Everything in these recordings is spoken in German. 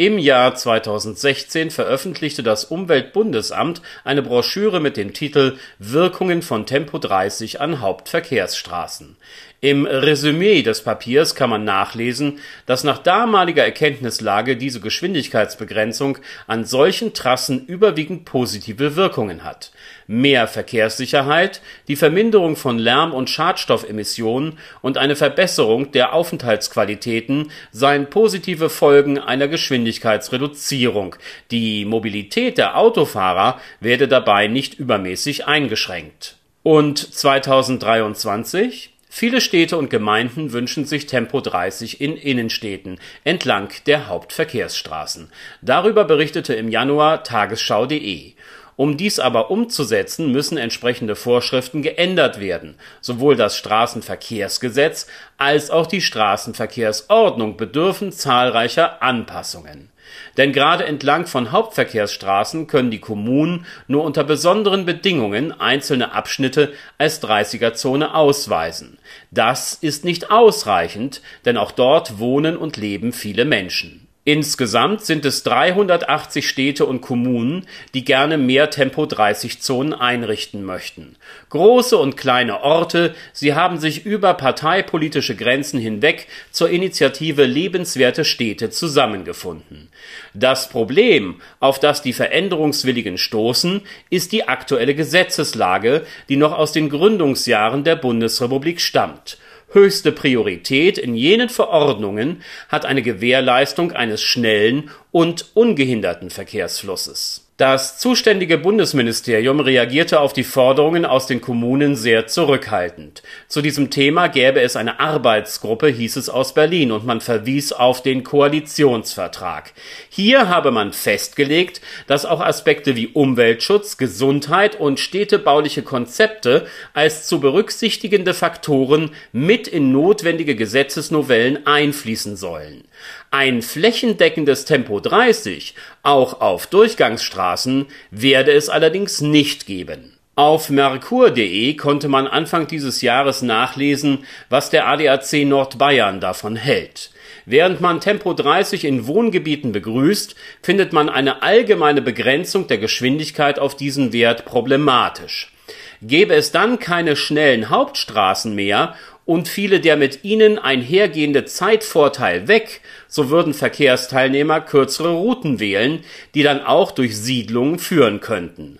Im Jahr 2016 veröffentlichte das Umweltbundesamt eine Broschüre mit dem Titel Wirkungen von Tempo 30 an Hauptverkehrsstraßen. Im Resümee des Papiers kann man nachlesen, dass nach damaliger Erkenntnislage diese Geschwindigkeitsbegrenzung an solchen Trassen überwiegend positive Wirkungen hat. Mehr Verkehrssicherheit, die Verminderung von Lärm und Schadstoffemissionen und eine Verbesserung der Aufenthaltsqualitäten seien positive Folgen einer Geschwindigkeitsreduzierung, die Mobilität der Autofahrer werde dabei nicht übermäßig eingeschränkt. Und 2023? Viele Städte und Gemeinden wünschen sich Tempo 30 in Innenstädten entlang der Hauptverkehrsstraßen. Darüber berichtete im Januar tagesschau.de. Um dies aber umzusetzen, müssen entsprechende Vorschriften geändert werden. Sowohl das Straßenverkehrsgesetz als auch die Straßenverkehrsordnung bedürfen zahlreicher Anpassungen. Denn gerade entlang von Hauptverkehrsstraßen können die Kommunen nur unter besonderen Bedingungen einzelne Abschnitte als 30er-Zone ausweisen. Das ist nicht ausreichend, denn auch dort wohnen und leben viele Menschen Insgesamt sind es 380 Städte und Kommunen, die gerne mehr Tempo-30-Zonen einrichten möchten. Große und kleine Orte, sie haben sich über parteipolitische Grenzen hinweg zur Initiative Lebenswerte Städte zusammengefunden. Das Problem, auf das die Veränderungswilligen stoßen, ist die aktuelle Gesetzeslage, die noch aus den Gründungsjahren der Bundesrepublik stammt Höchste Priorität in jenen Verordnungen hat eine Gewährleistung eines schnellen und ungehinderten Verkehrsflusses das zuständige Bundesministerium reagierte auf die Forderungen aus den Kommunen sehr zurückhaltend. Zu diesem Thema gäbe es eine Arbeitsgruppe, hieß es aus Berlin, und man verwies auf den Koalitionsvertrag. Hier habe man festgelegt, dass auch Aspekte wie Umweltschutz, Gesundheit und städtebauliche Konzepte als zu berücksichtigende Faktoren mit in notwendige Gesetzesnovellen einfließen sollen. Ein flächendeckendes Tempo 30, auch auf Durchgangsstraßen, werde es allerdings nicht geben. Auf merkur.de konnte man Anfang dieses Jahres nachlesen, was der ADAC Nordbayern davon hält. Während man Tempo 30 in Wohngebieten begrüßt, findet man eine allgemeine Begrenzung der Geschwindigkeit auf diesen Wert problematisch. Gäbe es dann keine schnellen Hauptstraßen mehr und fiele der mit ihnen einhergehende Zeitvorteil weg, so würden Verkehrsteilnehmer kürzere Routen wählen, die dann auch durch Siedlungen führen könnten.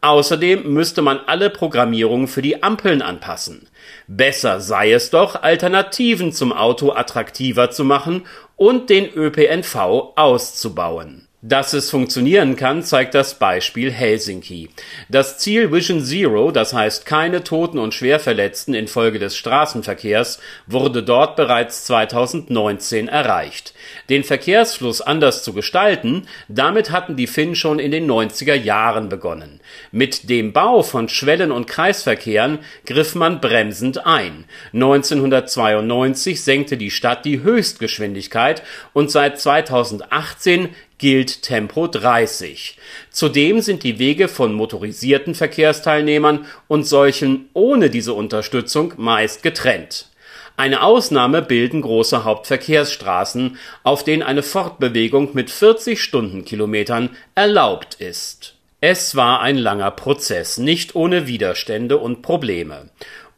Außerdem müsste man alle Programmierungen für die Ampeln anpassen. Besser sei es doch, Alternativen zum Auto attraktiver zu machen und den ÖPNV auszubauen dass es funktionieren kann, zeigt das Beispiel Helsinki. Das Ziel Vision Zero, das heißt keine Toten und Schwerverletzten infolge des Straßenverkehrs, wurde dort bereits 2019 erreicht. Den Verkehrsfluss anders zu gestalten, damit hatten die Finnen schon in den 90er Jahren begonnen. Mit dem Bau von Schwellen- und Kreisverkehren griff man bremsend ein. 1992 senkte die Stadt die Höchstgeschwindigkeit und seit 2018 gilt Tempo 30. Zudem sind die Wege von motorisierten Verkehrsteilnehmern und solchen ohne diese Unterstützung meist getrennt. Eine Ausnahme bilden große Hauptverkehrsstraßen, auf denen eine Fortbewegung mit 40 Stundenkilometern erlaubt ist. Es war ein langer Prozess, nicht ohne Widerstände und Probleme.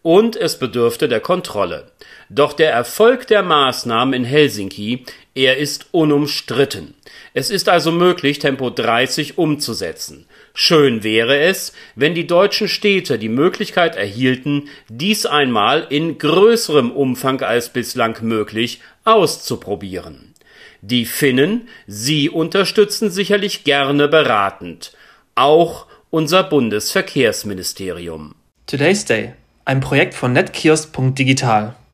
Und es bedürfte der Kontrolle. Doch der Erfolg der Maßnahmen in Helsinki, er ist unumstritten. Es ist also möglich, Tempo 30 umzusetzen. Schön wäre es, wenn die deutschen Städte die Möglichkeit erhielten, dies einmal in größerem Umfang als bislang möglich auszuprobieren. Die Finnen, sie unterstützen sicherlich gerne beratend. Auch unser Bundesverkehrsministerium. Today's Day, ein Projekt von netkiosk.digital.